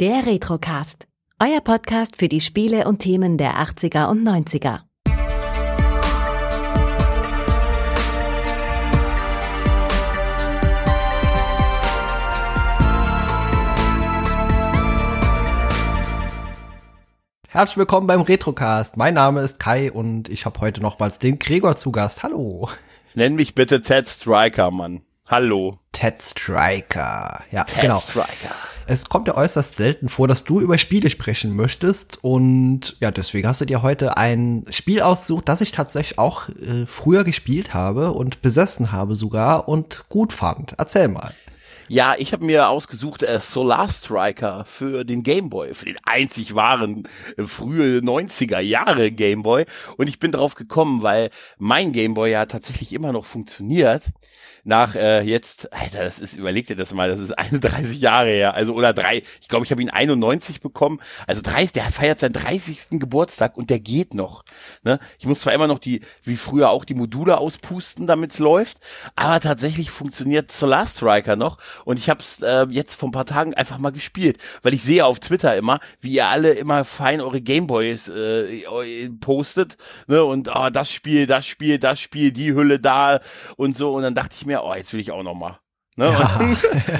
Der Retrocast. Euer Podcast für die Spiele und Themen der 80er und 90er. Herzlich willkommen beim Retrocast. Mein Name ist Kai und ich habe heute nochmals den Gregor zu Gast. Hallo. Nenn mich bitte Ted Striker, Mann. Hallo. Ted Striker. Ja, Ted genau. Striker. Es kommt ja äußerst selten vor, dass du über Spiele sprechen möchtest und ja, deswegen hast du dir heute ein Spiel ausgesucht, das ich tatsächlich auch äh, früher gespielt habe und besessen habe sogar und gut fand. Erzähl mal. Ja, ich habe mir ausgesucht äh, Solar Striker für den Game Boy, für den einzig wahren äh, frühe 90er Jahre Game Boy und ich bin drauf gekommen, weil mein Game Boy ja tatsächlich immer noch funktioniert nach äh, jetzt, Alter, das ist, überleg dir das mal, das ist 31 Jahre her, also oder drei, ich glaube, ich habe ihn 91 bekommen, also 30, der feiert seinen 30. Geburtstag und der geht noch. Ne? Ich muss zwar immer noch die, wie früher auch die Module auspusten, damit es läuft, aber tatsächlich funktioniert Solar Striker noch und ich habe es äh, jetzt vor ein paar Tagen einfach mal gespielt, weil ich sehe auf Twitter immer, wie ihr alle immer fein eure Gameboys äh, postet ne? und oh, das Spiel, das Spiel, das Spiel, die Hülle da und so und dann dachte ich mir, oh, jetzt will ich auch noch mal. Ne? Ja, haben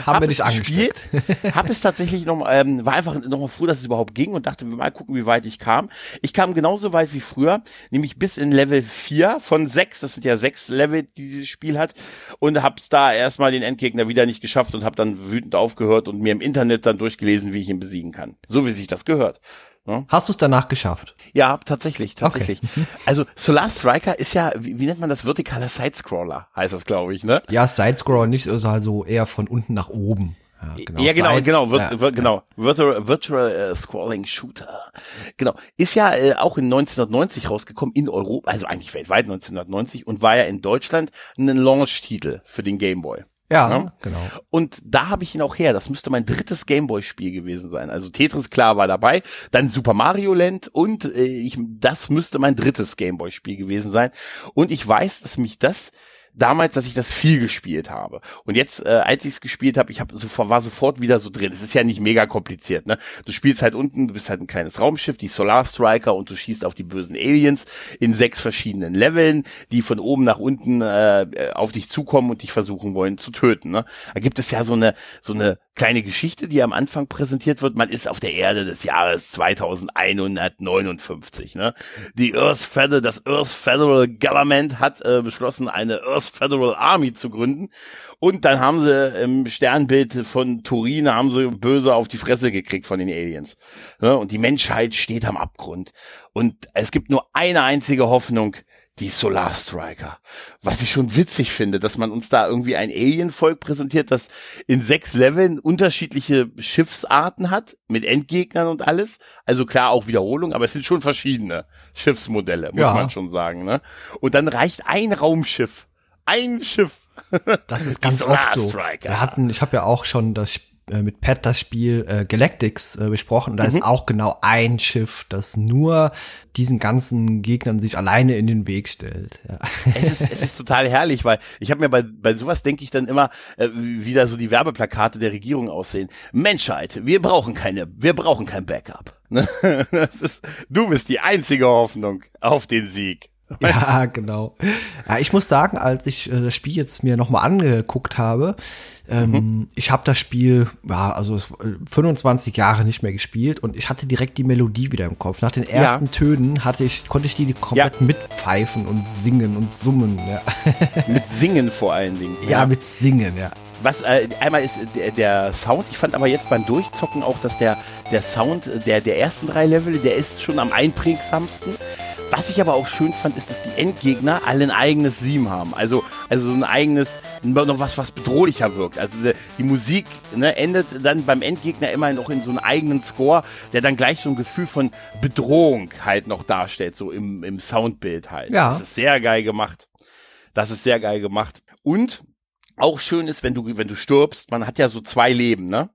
hab wir nicht es angespielt. Hab es tatsächlich noch, ähm, war einfach noch mal froh, dass es überhaupt ging und dachte, mal gucken, wie weit ich kam. Ich kam genauso weit wie früher, nämlich bis in Level 4 von 6. Das sind ja sechs Level, die dieses Spiel hat. Und hab's da erstmal den Endgegner wieder nicht geschafft und hab dann wütend aufgehört und mir im Internet dann durchgelesen, wie ich ihn besiegen kann. So wie sich das gehört. Ne? Hast du es danach geschafft? Ja, tatsächlich, tatsächlich. Okay. Also Solar Striker ist ja, wie, wie nennt man das, vertikaler Sidescroller, heißt das, glaube ich, ne? Ja, Sidescroller nicht, also also eher von unten nach oben. Ja, Ja, genau, Side- genau, vir ja, vir genau. Virtual, Virtual äh, Scrolling Shooter. Genau. Ist ja äh, auch in 1990 rausgekommen in Europa, also eigentlich weltweit 1990 und war ja in Deutschland ein Launch-Titel für den Game Boy. Ja, Ja. genau. Und da habe ich ihn auch her. Das müsste mein drittes Gameboy-Spiel gewesen sein. Also Tetris klar war dabei, dann Super Mario Land und äh, ich, das müsste mein drittes Gameboy-Spiel gewesen sein. Und ich weiß, dass mich das damals, dass ich das viel gespielt habe. Und jetzt, äh, als ich es gespielt habe, ich hab sofort, war sofort wieder so drin. Es ist ja nicht mega kompliziert. Ne? Du spielst halt unten, du bist halt ein kleines Raumschiff, die Solar Striker, und du schießt auf die bösen Aliens in sechs verschiedenen Leveln, die von oben nach unten äh, auf dich zukommen und dich versuchen wollen zu töten. Ne? Da gibt es ja so eine so eine kleine Geschichte, die am Anfang präsentiert wird. Man ist auf der Erde des Jahres 2159. Ne? Die Earth Federal, das Earth Federal Government hat äh, beschlossen, eine Earth Federal Army zu gründen. Und dann haben sie im Sternbild von Turin haben sie böse auf die Fresse gekriegt von den Aliens. Ne? Und die Menschheit steht am Abgrund. Und es gibt nur eine einzige Hoffnung, die Solar Striker. Was ich schon witzig finde, dass man uns da irgendwie ein Alien-Volk präsentiert, das in sechs Leveln unterschiedliche Schiffsarten hat, mit Endgegnern und alles. Also klar auch Wiederholung, aber es sind schon verschiedene Schiffsmodelle, muss Ja. man schon sagen. Ne? Und dann reicht ein Raumschiff. Ein Schiff. Das ist ganz oft so. Wir hatten, ich habe ja auch schon das äh, mit Pat das Spiel äh, Galactics äh, besprochen. Da ist auch genau ein Schiff, das nur diesen ganzen Gegnern sich alleine in den Weg stellt. Ja. es ist, es ist total herrlich, weil ich habe mir bei, bei sowas denke ich dann immer, äh, wie wie da so die Werbeplakate der Regierung aussehen. Menschheit, wir brauchen keine, wir brauchen kein Backup. Ne? Das ist, du bist die einzige Hoffnung auf den Sieg. Ja, genau. Ja, ich muss sagen, als ich äh, das Spiel jetzt mir nochmal angeguckt habe, ähm, Mhm. ich habe das Spiel, ja, also es, äh, 25 Jahre nicht mehr gespielt und ich hatte direkt die Melodie wieder im Kopf. Nach den ersten Tönen hatte ich, konnte ich die komplett mitpfeifen und singen und summen. Ja, Mit Singen vor allen Dingen. ja mit Singen, ja. Was äh, einmal ist der, der Sound, ich fand aber jetzt beim Durchzocken auch, dass der, der Sound der, der ersten drei Level, der ist schon am einprägsamsten. Was ich aber auch schön fand, ist, dass die Endgegner alle ein eigenes Theme haben. Also, also so ein eigenes, noch was, was bedrohlicher wirkt. Also die, Musik ne, endet dann beim Endgegner immer noch in so einem eigenen Score, der dann gleich so ein Gefühl von Bedrohung halt noch darstellt, so im, im Soundbild halt. Ja. Das ist sehr geil gemacht. Das ist sehr geil gemacht. Und auch schön ist, wenn du, wenn du stirbst, man hat ja so zwei Leben, ne?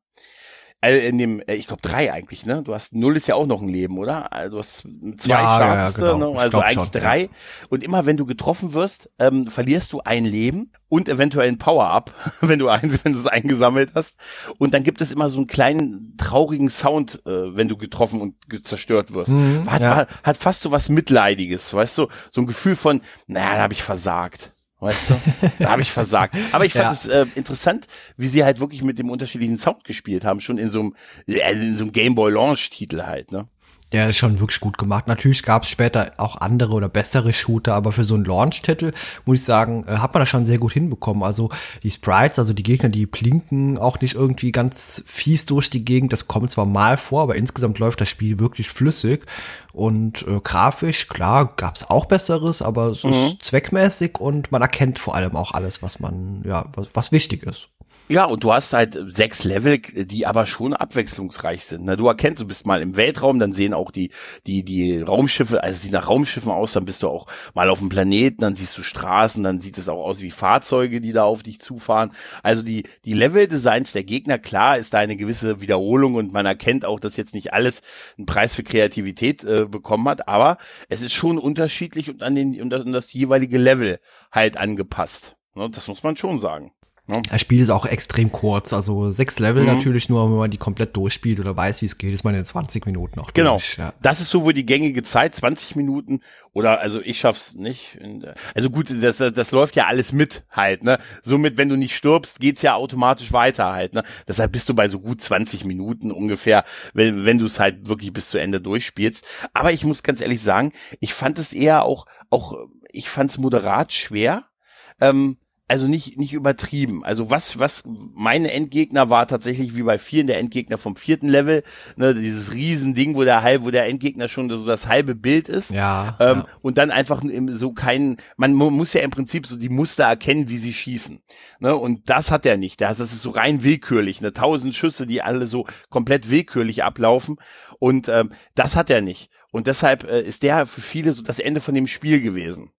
Äh, in dem, äh, ich glaube drei eigentlich, ne? Du hast null ist ja auch noch ein Leben, oder? Also du hast zwei Ja, ja, ja, genau. ne? Also eigentlich schon, drei. Und immer wenn du getroffen wirst, ähm, verlierst du ein Leben und eventuell ein Power-Up, wenn du eins, wenn du es eingesammelt hast. Und dann gibt es immer so einen kleinen traurigen Sound, äh, wenn du getroffen und zerstört wirst. Mhm, hat, ja. hat, hat fast so was Mitleidiges, weißt du? So ein Gefühl von, naja, da habe ich versagt. Weißt du? Da habe ich versagt. Aber ich fand Ja. es äh, interessant, wie sie halt wirklich mit dem unterschiedlichen Sound gespielt haben, schon in so einem, äh, in so einem Gameboy Launch Titel halt, ne? Ja, ist schon wirklich gut gemacht. Natürlich gab es später auch andere oder bessere Shooter, aber für so einen Launch-Titel muss ich sagen, äh, hat man das schon sehr gut hinbekommen. Also die Sprites, also die Gegner, die blinken auch nicht irgendwie ganz fies durch die Gegend. Das kommt zwar mal vor, aber insgesamt läuft das Spiel wirklich flüssig. Und äh, grafisch, klar, gab es auch Besseres, aber es ist zweckmäßig und man erkennt vor allem auch alles, was man, ja, was, was wichtig ist. Ja, und du hast halt sechs Level, die aber schon abwechslungsreich sind. Ne? Du erkennst, du bist mal im Weltraum, dann sehen auch die, die, die Raumschiffe, also sieht nach Raumschiffen aus, dann bist du auch mal auf dem Planeten, dann siehst du Straßen, dann sieht es auch aus wie Fahrzeuge, die da auf dich zufahren. Also die, die Level-Designs der Gegner, klar, ist da eine gewisse Wiederholung und man erkennt auch, dass jetzt nicht alles einen Preis für Kreativität äh, bekommen hat, aber es ist schon unterschiedlich und an den, und das, und das jeweilige Level halt angepasst. Ne? Das muss man schon sagen. Ne? Das Spiel ist auch extrem kurz, also sechs Level Mhm. natürlich nur, wenn man die komplett durchspielt oder weiß, wie es geht, ist man in 20 Minuten noch Genau. durch. Ja. Das ist so wohl die gängige Zeit, 20 Minuten oder also ich schaff's nicht. Also gut, das, das, das läuft ja alles mit halt, ne? Somit, wenn du nicht stirbst, geht's ja automatisch weiter halt, ne? Deshalb bist du bei so gut 20 Minuten ungefähr, wenn, wenn du es halt wirklich bis zu Ende durchspielst. Aber ich muss ganz ehrlich sagen, ich fand es eher auch, auch, ich fand es moderat schwer. Ähm, also nicht, nicht übertrieben. Also was, was meine Endgegner war tatsächlich wie bei vielen der Endgegner vom vierten Level, ne, dieses Riesending, wo der halb, wo der Endgegner schon so das halbe Bild ist. Ja, Ähm, ja. Und dann einfach so keinen, man mu- muss ja im Prinzip so die Muster erkennen, wie sie schießen. Ne? Und das hat er nicht. Das das ist so rein willkürlich. Ne? Tausend Schüsse, die alle so komplett willkürlich ablaufen. Und ähm, das hat er nicht. Und deshalb äh, ist der für viele so das Ende von dem Spiel gewesen.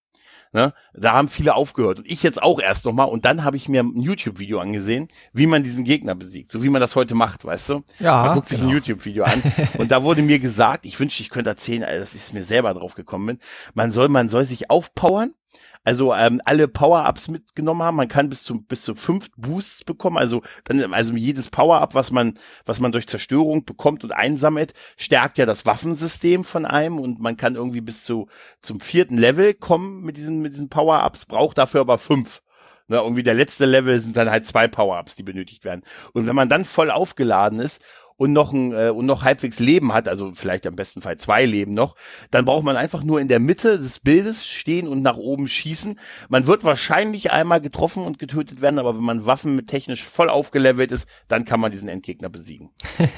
Ne? Da haben viele aufgehört. Und ich jetzt auch erst nochmal. Und dann habe ich mir ein YouTube-Video angesehen, wie man diesen Gegner besiegt. So wie man das heute macht, weißt du? Ja, Man guckt sich ein genau. YouTube-Video an. und da wurde mir gesagt, ich wünschte, ich könnte erzählen, also dass ich mir selber drauf gekommen bin. Man soll, man soll sich aufpowern. Also ähm, alle Power-Ups mitgenommen haben. Man kann bis zu bis zu fünf Boosts bekommen. Also dann also jedes Power-Up, was man was man durch Zerstörung bekommt und einsammelt, stärkt ja das Waffensystem von einem und man kann irgendwie bis zu zum vierten Level kommen mit diesen mit diesen Power-Ups. Braucht dafür aber fünf. Ne, irgendwie der letzte Level sind dann halt zwei Power-Ups, die benötigt werden. Und wenn man dann voll aufgeladen ist und noch ein äh, und noch halbwegs Leben hat, also vielleicht am besten Fall zwei Leben noch, dann braucht man einfach nur in der Mitte des Bildes stehen und nach oben schießen. Man wird wahrscheinlich einmal getroffen und getötet werden, aber wenn man Waffen mit technisch voll aufgelevelt ist, dann kann man diesen Endgegner besiegen.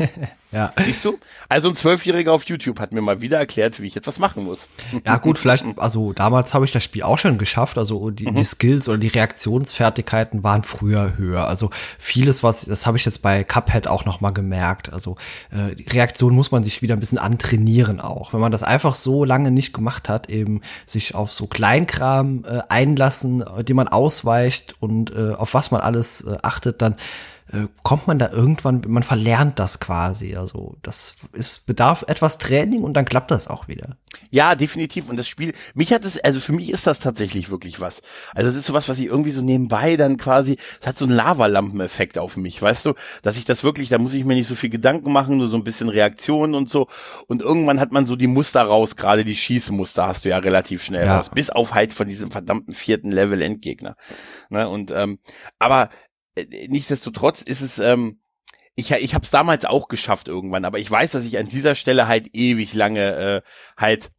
Ja. Siehst du? Also ein Zwölfjähriger auf YouTube hat mir mal wieder erklärt, wie ich etwas machen muss. Ja gut, vielleicht, also damals habe ich das Spiel auch schon geschafft, also die, Mhm. die Skills oder die Reaktionsfertigkeiten waren früher höher. Also vieles, was, das habe ich jetzt bei Cuphead auch noch mal Also äh, Reaktion muss man sich wieder ein bisschen antrainieren auch. Wenn man das einfach so lange nicht gemacht hat, eben sich auf so Kleinkram äh, einlassen, äh, dem man ausweicht und äh, auf was man alles äh, achtet, dann äh, kommt man da irgendwann, man verlernt das quasi. Also das ist bedarf etwas Training und dann klappt das auch wieder. Ja, definitiv. Und das Spiel, mich hat es, also für mich ist das tatsächlich wirklich was. Also es ist sowas, was ich irgendwie so nebenbei dann quasi, es hat so einen Lavalampeneffekt auf mich, weißt du, dass ich das wirklich, da muss ich mir nicht so viel Gedanken machen, nur so ein bisschen Reaktionen und so. Und irgendwann hat man so die Muster raus, gerade die Schießmuster hast du ja relativ schnell Ja. raus, bis auf halt von diesem verdammten vierten Level Endgegner. Ne? Und ähm, aber nichtsdestotrotz ist es, ähm, ich, ich habe es damals auch geschafft irgendwann, aber ich weiß, dass ich an dieser Stelle halt ewig lange äh, halt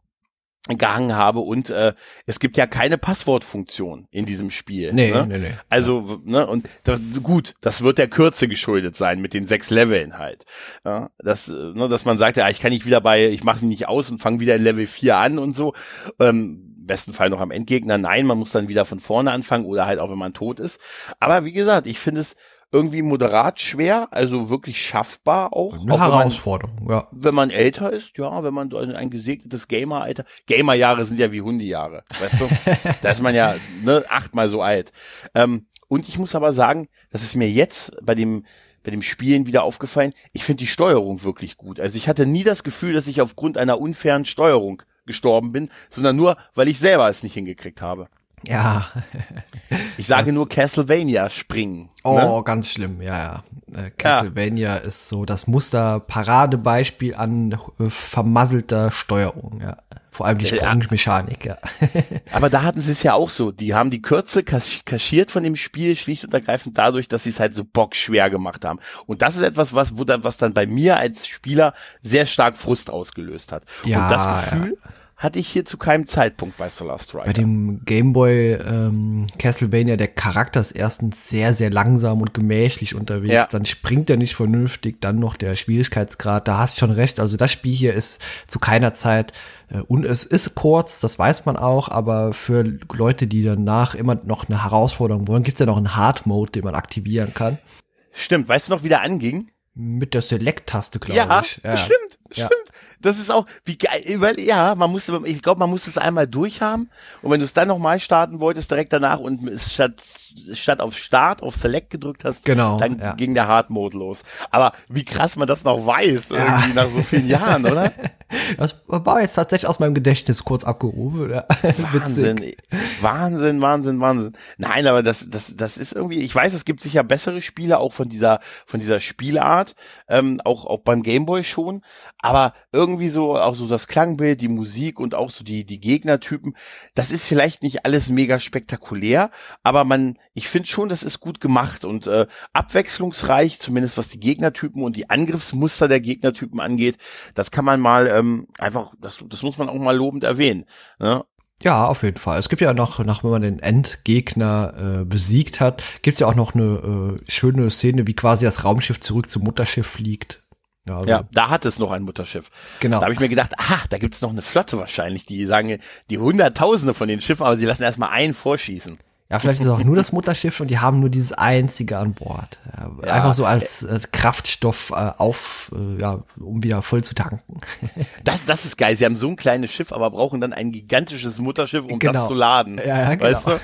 gehangen habe und äh, es gibt ja keine Passwortfunktion in diesem Spiel. Nee, ne? nee, nee. Also, ne, und da, gut, das wird der Kürze geschuldet sein mit den sechs Leveln halt. Ja, dass, äh, ne, dass man sagt, ja, ich kann nicht wieder bei, ich mache sie nicht aus und fange wieder in Level 4 an und so. Ähm, im besten Fall noch am Endgegner. Nein, man muss dann wieder von vorne anfangen oder halt auch, wenn man tot ist. Aber wie gesagt, ich finde es irgendwie moderat schwer, also wirklich schaffbar auch. Eine auch wenn man, Herausforderung, ja. wenn man älter ist, ja, wenn man ein, gesegnetes Gamer-Alter, Gamer-Jahre sind ja wie Hundejahre, weißt du? da ist man ja ne, achtmal so alt. Ähm, und ich muss aber sagen, dass es mir jetzt bei dem bei dem Spielen wieder aufgefallen, ich finde die Steuerung wirklich gut. Also ich hatte nie das Gefühl, dass ich aufgrund einer unfairen Steuerung gestorben bin, sondern nur, weil ich selber es nicht hingekriegt habe. Ja. Ich sage das, nur Castlevania springen. Oh, ne? ganz schlimm, ja, ja. Äh, Castlevania ja. ist so das Muster-Paradebeispiel an äh, vermasselter Steuerung, ja. Vor allem die Sprungmechanik, ja. Aber da hatten sie es ja auch so. Die haben die Kürze kaschiert von dem Spiel, schlicht und ergreifend dadurch, dass sie es halt so bockschwer gemacht haben. Und das ist etwas, was, wo dann, was dann bei mir als Spieler sehr stark Frust ausgelöst hat. Ja, und das Gefühl, ja hatte ich hier zu keinem Zeitpunkt bei Solar Striker. Bei dem Gameboy ähm, Castlevania, der Charakter ist erstens sehr, sehr langsam und gemächlich unterwegs. Ja. Dann springt er nicht vernünftig. Dann noch der Schwierigkeitsgrad. Da hast du schon recht. Also das Spiel hier ist zu keiner Zeit äh, und es ist kurz, das weiß man auch, aber für Leute, die danach immer noch eine Herausforderung wollen, gibt's ja noch einen Hard Mode, den man aktivieren kann. Stimmt, weißt du noch, wie der anging? Mit der Select-Taste, glaube ja, ich. Ja, stimmt, ja. stimmt. Das ist auch, wie geil, weil, ja, man muss, ich glaube, man muss es einmal durchhaben. Und wenn du es dann nochmal starten wolltest, direkt danach und statt, statt auf Start, auf Select gedrückt hast, genau, dann ja. ging der Hard Mode los. Aber wie krass man das noch weiß, irgendwie nach so vielen Jahren, oder? Das war jetzt tatsächlich aus meinem Gedächtnis kurz abgerufen. Ja. Wahnsinn, Wahnsinn, Wahnsinn, Wahnsinn. Nein, aber das, das, das ist irgendwie, ich weiß, es gibt sicher bessere Spiele auch von dieser, von dieser Spielart, ähm, auch, auch beim Gameboy schon. Aber irgendwie so, auch so das Klangbild, die Musik und auch so die, die Gegnertypen, das ist vielleicht nicht alles mega spektakulär, aber man, ich finde schon, das ist gut gemacht und äh, abwechslungsreich, zumindest was die Gegnertypen und die Angriffsmuster der Gegnertypen angeht. Das kann man mal ähm, einfach, das, das muss man auch mal lobend erwähnen. Ne? Ja, auf jeden Fall. Es gibt ja noch, nach wenn man den Endgegner äh, besiegt hat, gibt es ja auch noch eine äh, schöne Szene, wie quasi das Raumschiff zurück zum Mutterschiff fliegt. Ja, also ja, da hat es noch ein Mutterschiff. Genau. Da habe ich mir gedacht, aha, da gibt es noch eine Flotte wahrscheinlich, die sagen die Hunderttausende von den Schiffen, aber sie lassen erstmal einen vorschießen. Ja, vielleicht ist es auch nur das Mutterschiff und die haben nur dieses einzige an Bord. Ja, Einfach so als äh, Kraftstoff äh, auf, äh, ja, um wieder voll zu tanken. Das, das ist geil. Sie haben so ein kleines Schiff, aber brauchen dann ein gigantisches Mutterschiff, um genau. das zu laden. Ja, ja genau. Weißt du?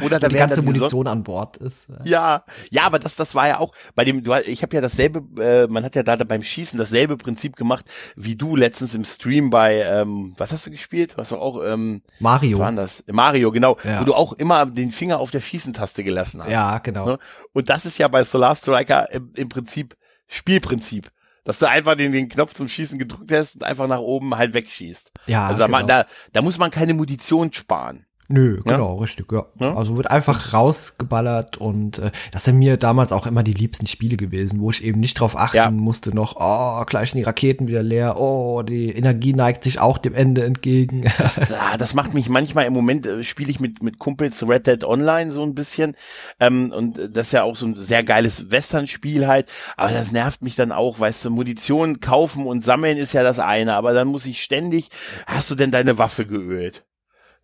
Oder da die ganze Munition an Bord ist. Ja, ja, aber das, das war ja auch bei dem. Du, ich habe ja dasselbe. Äh, man hat ja da beim Schießen dasselbe Prinzip gemacht wie du letztens im Stream bei. Ähm, was hast du gespielt? Was war auch ähm, Mario. Was war das? Mario, genau. Ja. Wo du auch immer den Finger auf der Schießentaste gelassen hast. Ja, genau. Ne? Und das ist ja bei Solar Striker im, im Prinzip Spielprinzip dass du einfach den, den Knopf zum Schießen gedrückt hast und einfach nach oben halt wegschießt. Ja, also genau. da, da muss man keine Munition sparen. Nö, genau, ja? richtig, ja. ja. Also wird einfach rausgeballert und äh, das sind mir damals auch immer die liebsten Spiele gewesen, wo ich eben nicht drauf achten ja. musste noch, oh, gleich sind die Raketen wieder leer, oh, die Energie neigt sich auch dem Ende entgegen. Das, ah, das macht mich manchmal im Moment, äh, spiele ich mit, mit Kumpels Red Dead Online so ein bisschen ähm, und das ist ja auch so ein sehr geiles Western-Spiel halt, aber das nervt mich dann auch, weißt du, Munition kaufen und sammeln ist ja das eine, aber dann muss ich ständig, hast du denn deine Waffe geölt?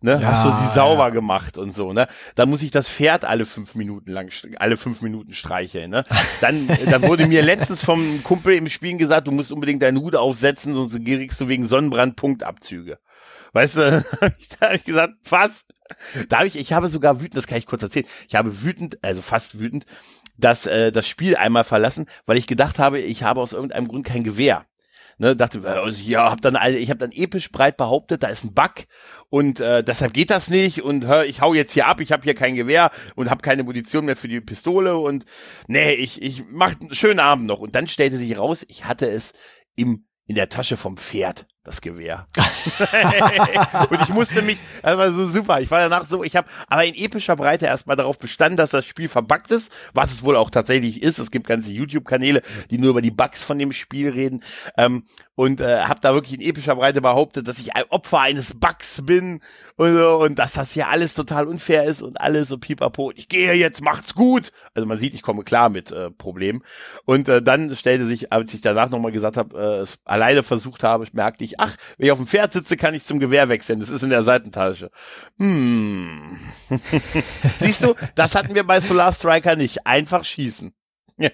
Ne? Ja, Hast du sie sauber ja. gemacht und so, ne? Dann muss ich das Pferd alle fünf Minuten lang, alle fünf Minuten streicheln, ne? Dann, dann wurde mir letztens vom Kumpel im Spielen gesagt, du musst unbedingt deinen Hut aufsetzen, sonst kriegst du wegen Sonnenbrand Punktabzüge. Weißt du, da habe ich gesagt, was? Da habe ich, ich habe sogar wütend, das kann ich kurz erzählen, ich habe wütend, also fast wütend, das, äh, das Spiel einmal verlassen, weil ich gedacht habe, ich habe aus irgendeinem Grund kein Gewehr ne, dachte, also, ja, hab dann, ich habe dann episch breit behauptet, da ist ein Bug und äh, deshalb geht das nicht und hör, ich hau jetzt hier ab, ich habe hier kein Gewehr und habe keine Munition mehr für die Pistole und nee, ich ich mach einen schönen Abend noch. Und dann stellte sich raus, ich hatte es im in der Tasche vom Pferd das Gewehr. und ich musste mich, das war so super. Ich war danach so, ich habe aber in epischer Breite erstmal darauf bestanden, dass das Spiel verbuggt ist, was es wohl auch tatsächlich ist. Es gibt ganze YouTube-Kanäle, die nur über die Bugs von dem Spiel reden. Ähm, und äh, habe da wirklich in epischer Breite behauptet, dass ich ein Opfer eines Bugs bin und so, und dass das hier alles total unfair ist und alles so pipapo. Ich gehe jetzt, macht's gut. Also man sieht, ich komme klar mit äh, Problemen. Und äh, dann stellte sich, als ich danach nochmal gesagt habe, äh, es alleine versucht habe, merkte ich, ach, wenn ich auf dem Pferd sitze, kann ich zum Gewehr wechseln. Das ist in der Seitentasche. Hm. Siehst du, das hatten wir bei Solar Striker nicht. Einfach schießen. Ja.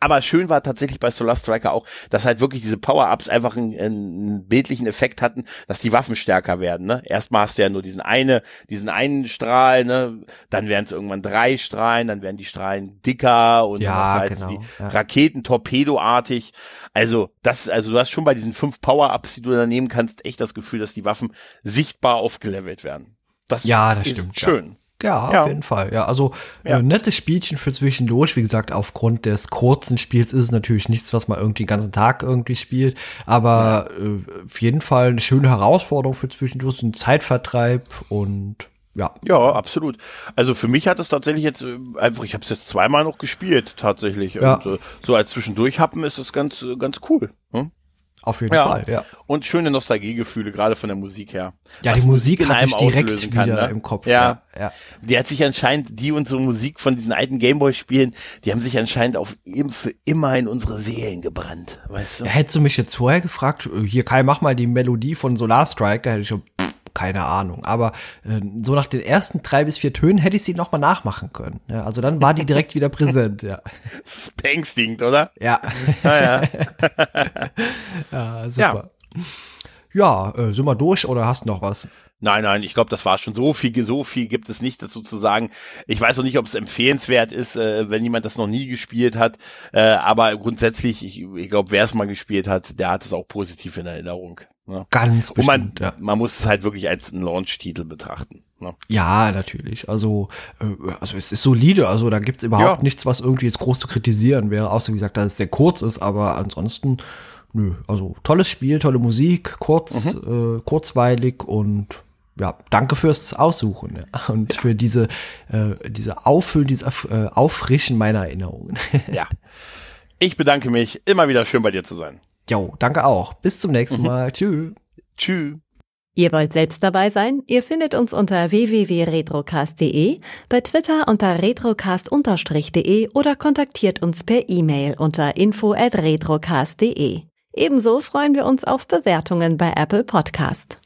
Aber schön war tatsächlich bei Solar Striker auch, dass halt wirklich diese Power-Ups einfach einen, einen bildlichen Effekt hatten, dass die Waffen stärker werden. Ne? Erstmal hast du ja nur diesen eine, diesen einen Strahl, ne? dann werden es irgendwann drei Strahlen, dann werden die Strahlen dicker und Ja, halt genau, die ja. Raketen torpedoartig. Also das, also du hast schon bei diesen fünf Power-Ups, die du da nehmen kannst, echt das Gefühl, dass die Waffen sichtbar aufgelevelt werden. Das Ja, das ist stimmt, schön. Ja, Ja. auf jeden Fall. Ja, also Ja. Äh, nettes Spielchen für zwischendurch. Wie gesagt, aufgrund des kurzen Spiels ist es natürlich nichts, was man irgendwie den ganzen Tag irgendwie spielt. Aber äh, auf jeden Fall eine schöne Herausforderung für zwischendurch, ein Zeitvertreib und ja. Ja, absolut. Also für mich hat es tatsächlich jetzt äh, einfach, ich habe es jetzt zweimal noch gespielt tatsächlich. Ja. Und äh, so als Zwischendurchhappen ist es ganz, äh, ganz cool. Hm? Auf jeden Ja. Fall, ja. Und schöne Nostalgiegefühle, gerade von der Musik her. Ja, Was die Musik in hatte einem ich direkt auslösen wieder kann, ne? im Kopf. Ja. ja. ja. Die hat sich anscheinend, die und so Musik von diesen alten Gameboy-Spielen, die haben sich anscheinend auf im, für immer in unsere Seelen gebrannt, weißt du? Ja, Hättest du mich jetzt vorher gefragt, äh, hier Kai, mach mal die Melodie von Solar Striker, hätte ich keine Ahnung. Aber äh, so nach den ersten drei bis vier Tönen hätte ich sie noch mal nachmachen können. Ja, also dann war die direkt wieder präsent, ja. Das ist beängstigend, oder? Ja, Naja. ja super. Ja, äh, sind wir durch oder hast du noch was? Nein, nein, ich glaube, das war schon so viel, so viel gibt es nicht dazu zu sagen. Ich weiß auch nicht, ob es empfehlenswert ist, äh, wenn jemand das noch nie gespielt hat. Äh, aber grundsätzlich, ich, ich glaube, wer es mal gespielt hat, der hat es auch positiv in Erinnerung. Ne? Ganz Und man, bestimmt, ja. man muss es halt wirklich als einen Launch-Titel betrachten. Ne? Ja, natürlich. Also, äh, also es ist solide. Also da gibt's überhaupt Ja. nichts, was irgendwie jetzt groß zu kritisieren wäre. Außer wie gesagt, dass es sehr kurz ist. Aber ansonsten, nö. Also tolles Spiel, tolle Musik, kurz, Mhm. äh, kurzweilig und ja, danke fürs Aussuchen ja. und für diese, äh, diese Auffüllen, dieses Auf- äh, Auffrischen meiner Erinnerungen. Ja. Ich bedanke mich. Immer wieder schön bei dir zu sein. Jo, danke auch. Bis zum nächsten Mhm. Mal. Tschüss. Tschüss. Ihr wollt selbst dabei sein? Ihr findet uns unter www.retrocast.de, bei Twitter unter retrocast-de oder kontaktiert uns per E-Mail unter info@retrocast.de. Ebenso freuen wir uns auf Bewertungen bei Apple Podcast.